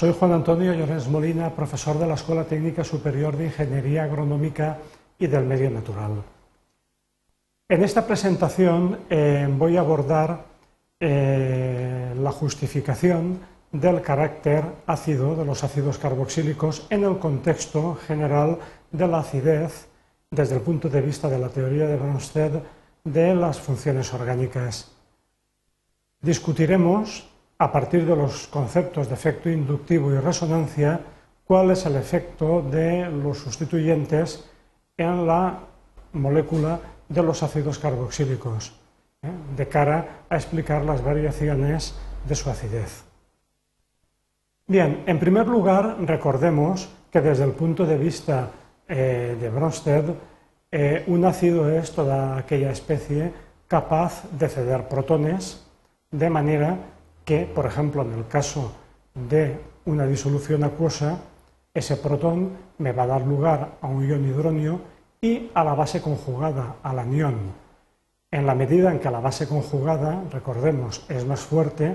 Soy Juan Antonio Llorens Molina, profesor de la Escuela Técnica Superior de Ingeniería Agronómica y del Medio Natural. En esta presentación eh, voy a abordar eh, la justificación del carácter ácido de los ácidos carboxílicos en el contexto general de la acidez desde el punto de vista de la teoría de Bronsted de las funciones orgánicas. Discutiremos a partir de los conceptos de efecto inductivo y resonancia, cuál es el efecto de los sustituyentes en la molécula de los ácidos carboxílicos, ¿eh? de cara a explicar las variaciones de su acidez. Bien, en primer lugar, recordemos que desde el punto de vista eh, de Bronsted, eh, un ácido es toda aquella especie capaz de ceder protones de manera que, por ejemplo, en el caso de una disolución acuosa, ese protón me va a dar lugar a un ion hidronio y a la base conjugada, al anión. En la medida en que la base conjugada, recordemos, es más fuerte,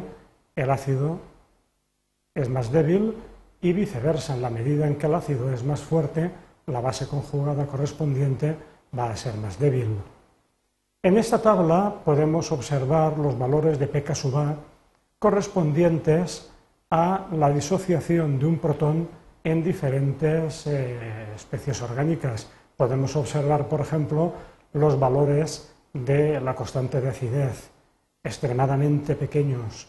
el ácido es más débil y viceversa, en la medida en que el ácido es más fuerte, la base conjugada correspondiente va a ser más débil. En esta tabla podemos observar los valores de pK sub A correspondientes a la disociación de un protón en diferentes eh, especies orgánicas. Podemos observar, por ejemplo, los valores de la constante de acidez extremadamente pequeños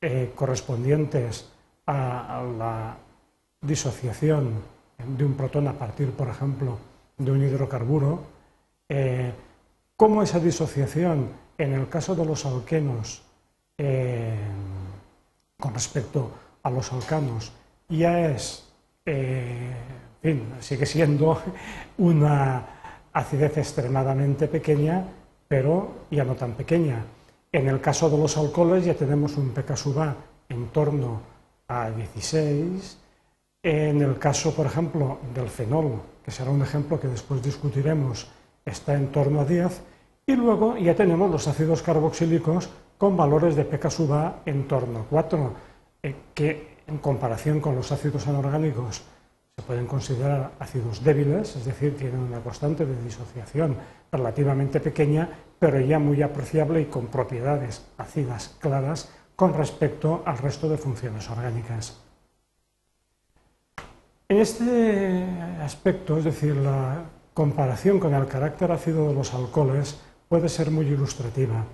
eh, correspondientes a, la disociación de un protón a partir, por ejemplo, de un hidrocarburo, eh, cómo esa disociación en el caso de los alquenos eh, con respecto a los alcanos ya es, eh, en fin, sigue siendo una acidez extremadamente pequeña, pero ya no tan pequeña. En el caso de los alcoholes ya tenemos un pK sub A en torno a 16. En el caso, por ejemplo, del fenol, que será un ejemplo que después discutiremos, está en torno a 10. Y luego ya tenemos los ácidos carboxílicos con valores de pK sub A en torno a 4, eh, que en comparación con los ácidos anorgánicos se pueden considerar ácidos débiles, es decir, tienen una constante de disociación relativamente pequeña, pero ya muy apreciable y con propiedades ácidas claras con respecto al resto de funciones orgánicas. En este aspecto, es decir, la comparación con el carácter ácido de los alcoholes puede ser muy ilustrativa.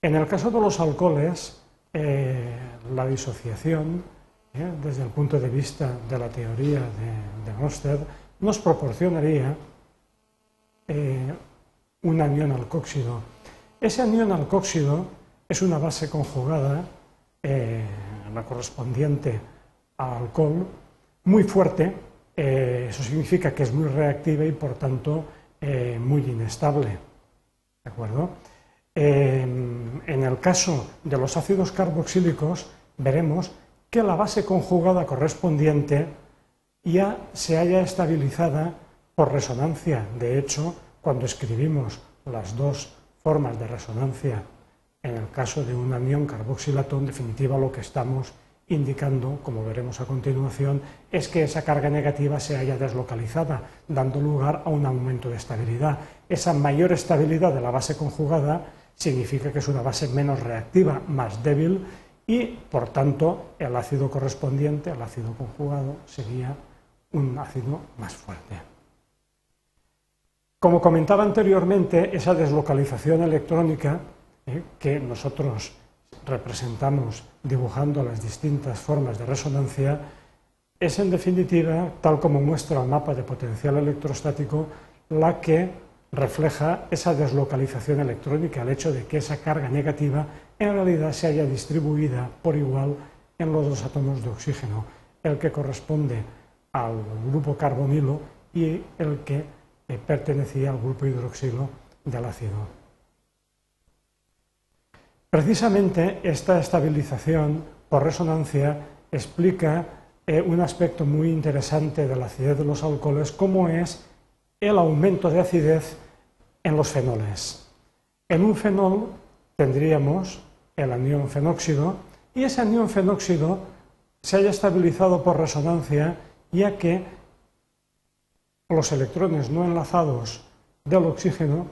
En el caso de los alcoholes, eh, la disociación, eh, desde el punto de vista de la teoría de, de nos proporcionaría eh, un anión alcóxido. Ese anión alcóxido es una base conjugada, la correspondiente al alcohol, muy fuerte, eso significa que es muy reactiva y por tanto muy inestable. ¿De acuerdo? En el caso de los ácidos carboxílicos, veremos que la base conjugada correspondiente ya se haya estabilizada por resonancia. De hecho, cuando escribimos las dos formas de resonancia en el caso de un anión carboxilato, en definitiva lo que estamos indicando, como veremos a continuación, es que esa carga negativa se haya deslocalizada, dando lugar a un aumento de estabilidad. Esa mayor estabilidad de la base conjugada significa que es una base menos reactiva, más débil y, por tanto, el ácido correspondiente al ácido conjugado sería un ácido más fuerte. Como comentaba anteriormente, esa deslocalización electrónica eh, que nosotros representamos dibujando las distintas formas de resonancia es en definitiva, tal como muestra el mapa de potencial electrostático, la que refleja esa deslocalización electrónica, el hecho de que esa carga negativa en realidad se haya distribuida por igual en los dos átomos de oxígeno, el que corresponde al grupo carbonilo y el que eh, pertenecía al grupo hidroxilo del ácido. Precisamente esta estabilización por resonancia explica eh, un aspecto muy interesante de la acidez de los alcoholes, como es el aumento de acidez en los fenoles. En un fenol tendríamos el anión fenóxido y ese anión fenóxido se haya estabilizado por resonancia, ya que los electrones no enlazados del oxígeno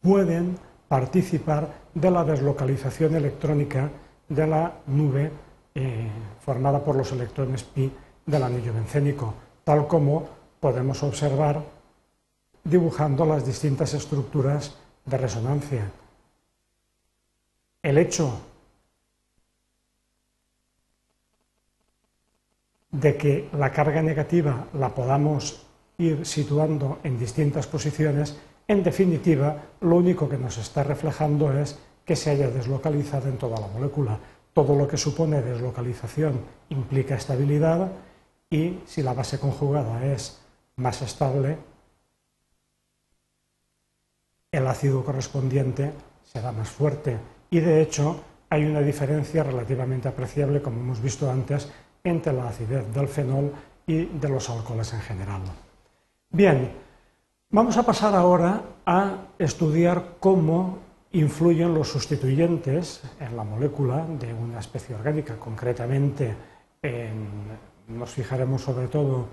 pueden participar de la deslocalización electrónica de la nube eh, formada por los electrones pi del anillo bencénico, tal como podemos observar dibujando las distintas estructuras de resonancia. El hecho de que la carga negativa la podamos ir situando en distintas posiciones, en definitiva, lo único que nos está reflejando es que se haya deslocalizado en toda la molécula. Todo lo que supone deslocalización implica estabilidad y si la base conjugada es más estable, el ácido correspondiente será más fuerte. Y de hecho hay una diferencia relativamente apreciable, como hemos visto antes, entre la acidez del fenol y de los alcoholes en general. Bien, vamos a pasar ahora a estudiar cómo influyen los sustituyentes en la molécula de una especie orgánica, concretamente nos fijaremos sobre todo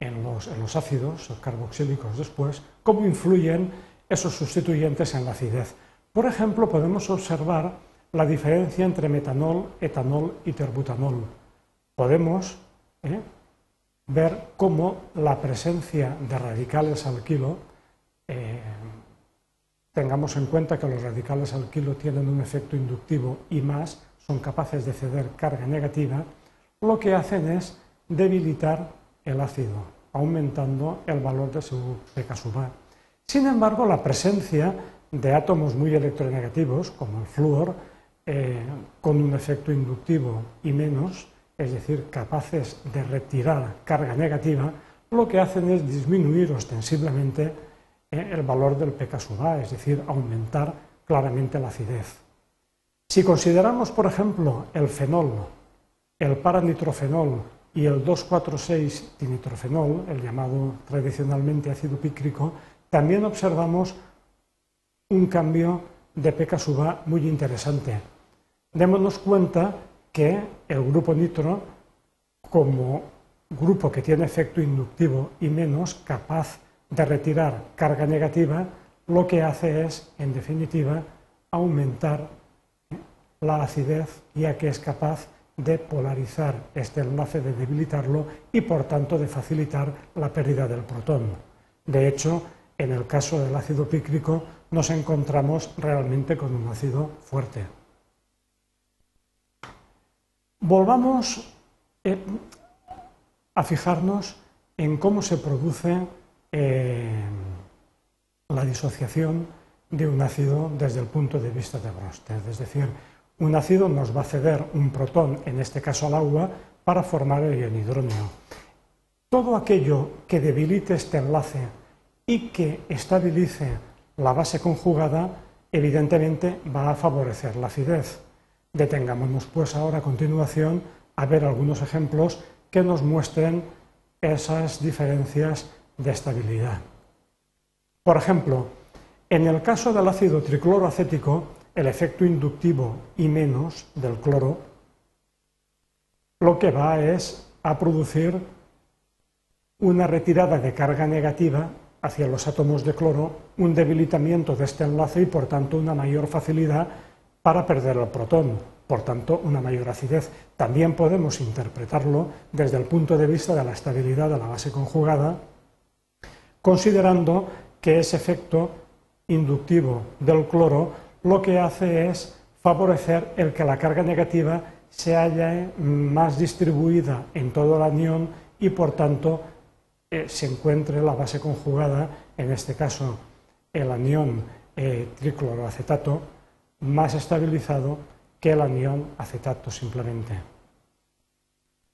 en los, en los ácidos carboxílicos después, cómo influyen esos sustituyentes en la acidez. Por ejemplo, podemos observar la diferencia entre metanol, etanol y terbutanol. Podemos ¿eh? ver cómo la presencia de radicales alquilo, eh, tengamos en cuenta que los radicales alquilo tienen un efecto inductivo y más, son capaces de ceder carga negativa, lo que hacen es debilitar el ácido, aumentando el valor de su pK sub A. Sin embargo, la presencia de átomos muy electronegativos, como el flúor, eh, con un efecto inductivo y menos, es decir, capaces de retirar carga negativa, lo que hacen es disminuir ostensiblemente eh, el valor del pK sub A, es decir, aumentar claramente la acidez. Si consideramos, por ejemplo, el fenol, el paranitrofenol y el 2,4,6-dinitrofenol, el llamado tradicionalmente ácido pícrico, también observamos un cambio de pK sub A muy interesante. Démonos cuenta que el grupo nitro, como grupo que tiene efecto inductivo y menos capaz de retirar carga negativa, lo que hace es, en definitiva, aumentar la acidez, ya que es capaz de polarizar este enlace, de debilitarlo y, por tanto, de facilitar la pérdida del protón. De hecho, en el caso del ácido pícrico nos encontramos realmente con un ácido fuerte. Volvamos eh, a fijarnos en cómo se produce eh, la disociación de un ácido desde el punto de vista de Bronsted. Es decir, un ácido nos va a ceder un protón, en este caso al agua, para formar el ion hidróneo. Todo aquello que debilite este enlace y que estabilice la base conjugada, evidentemente va a favorecer la acidez. Detengámonos pues ahora a continuación a ver algunos ejemplos que nos muestren esas diferencias de estabilidad. Por ejemplo, en el caso del ácido tricloroacético, el efecto inductivo y menos del cloro, lo que va es a producir una retirada de carga negativa hacia los átomos de cloro, un debilitamiento de este enlace y por tanto una mayor facilidad para perder el protón, por tanto una mayor acidez. También podemos interpretarlo desde el punto de vista de la estabilidad de la base conjugada, considerando que ese efecto inductivo del cloro lo que hace es favorecer el que la carga negativa se haya más distribuida en todo el anión y por tanto eh, se encuentre la base conjugada, en este caso el anión eh, tricloroacetato, más estabilizado que el anión acetato simplemente.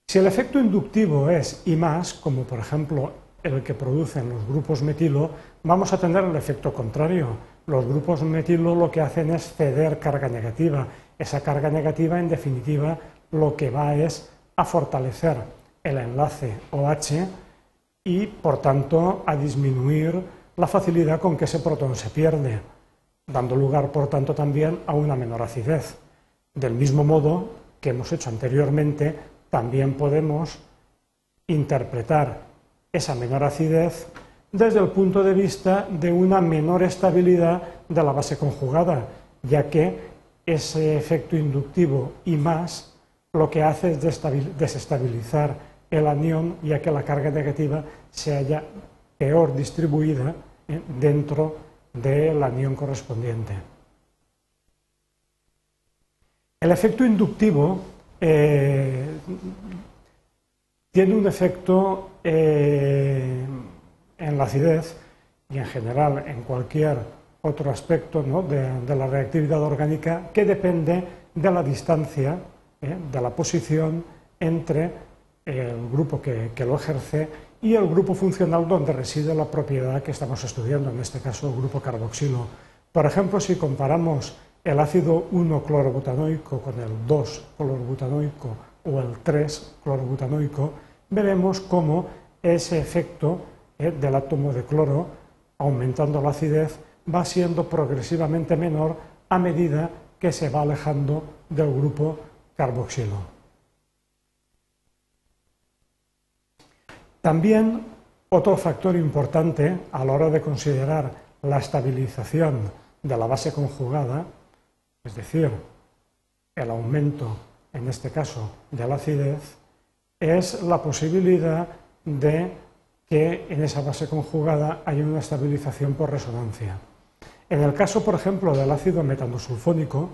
Si el efecto inductivo es I más, como por ejemplo el que producen los grupos metilo, vamos a tener el efecto contrario. Los grupos metilo lo que hacen es ceder carga negativa. Esa carga negativa, en definitiva, lo que va es a fortalecer el enlace OH y, por tanto, a disminuir la facilidad con que ese protón se pierde, dando lugar, por tanto, también a una menor acidez. Del mismo modo que hemos hecho anteriormente también podemos interpretar esa menor acidez desde el punto de vista de una menor estabilidad de la base conjugada, ya que ese efecto inductivo y más lo que hace es desestabilizar el anión, ya que la carga negativa se haya peor distribuida eh, dentro del anión correspondiente. El efecto inductivo eh, tiene un efecto eh, en la acidez y en general en cualquier otro aspecto de, la reactividad orgánica que depende de la distancia, de la posición entre el grupo que, lo ejerce y el grupo funcional donde reside la propiedad que estamos estudiando, en este caso el grupo carboxilo. Por ejemplo, si comparamos el ácido 1-clorobutanoico con el 2-clorobutanoico o el 3-clorobutanoico, veremos cómo ese efecto ¿eh? del átomo de cloro, aumentando la acidez, va siendo progresivamente menor a medida que se va alejando del grupo carboxilo. También otro factor importante a la hora de considerar la estabilización de la base conjugada, es decir, el aumento, en este caso, de la acidez, es la posibilidad de que en esa base conjugada haya una estabilización por resonancia. En el caso, por ejemplo, del ácido metanosulfónico,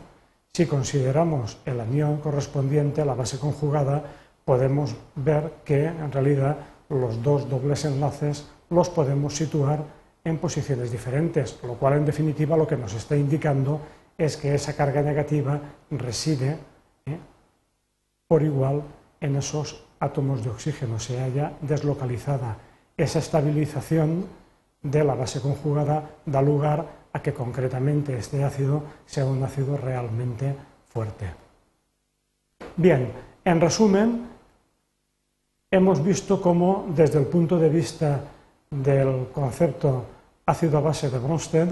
si consideramos el anión correspondiente a la base conjugada, podemos ver que en realidad los dos dobles enlaces los podemos situar en posiciones diferentes, lo cual en definitiva lo que nos está indicando es que esa carga negativa reside ¿eh? por igual en esos átomos de oxígeno, se haya deslocalizada. Esa estabilización de la base conjugada da lugar a que concretamente este ácido sea un ácido realmente fuerte. Bien, en resumen, hemos visto cómo desde el punto de vista del concepto ácido base de Bronsted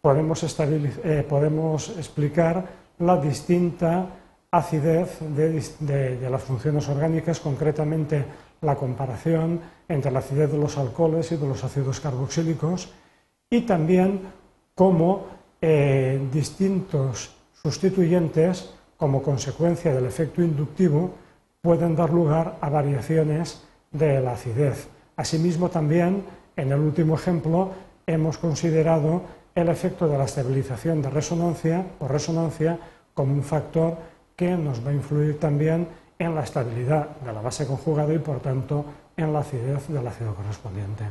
podemos, eh, podemos explicar la distinta acidez de, de, las funciones orgánicas, concretamente la comparación entre la acidez de los alcoholes y de los ácidos carboxílicos, y también cómo eh, distintos sustituyentes, como consecuencia del efecto inductivo, pueden dar lugar a variaciones de la acidez. Asimismo, también, en el último ejemplo, hemos considerado el efecto de la estabilización de resonancia o resonancia como un factor que nos va a influir también en la estabilidad de la base conjugada y, por tanto, en la acidez del ácido correspondiente.